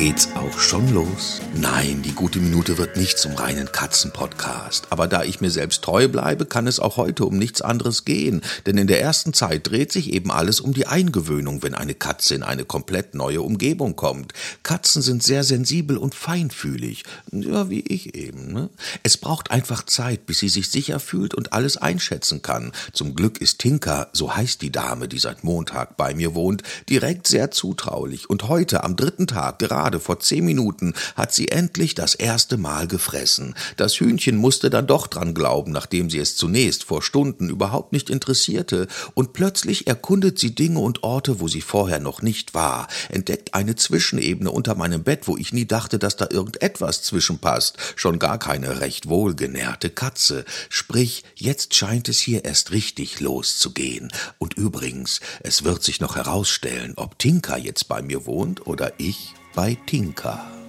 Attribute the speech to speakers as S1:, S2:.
S1: geht's auch schon los? Nein, die gute Minute wird nicht zum reinen Katzenpodcast. Aber da ich mir selbst treu bleibe, kann es auch heute um nichts anderes gehen. Denn in der ersten Zeit dreht sich eben alles um die Eingewöhnung, wenn eine Katze in eine komplett neue Umgebung kommt. Katzen sind sehr sensibel und feinfühlig. Ja, wie ich eben. Ne? Es braucht einfach Zeit, bis sie sich sicher fühlt und alles einschätzen kann. Zum Glück ist Tinka, so heißt die Dame, die seit Montag bei mir wohnt, direkt sehr zutraulich. Und heute, am dritten Tag, gerade gerade vor zehn Minuten hat sie endlich das erste Mal gefressen. Das Hühnchen musste dann doch dran glauben, nachdem sie es zunächst vor Stunden überhaupt nicht interessierte, und plötzlich erkundet sie Dinge und Orte, wo sie vorher noch nicht war, entdeckt eine Zwischenebene unter meinem Bett, wo ich nie dachte, dass da irgendetwas zwischenpasst, schon gar keine recht wohlgenährte Katze. Sprich, jetzt scheint es hier erst richtig loszugehen. Und übrigens, es wird sich noch herausstellen, ob Tinka jetzt bei mir wohnt oder ich bei Tinka.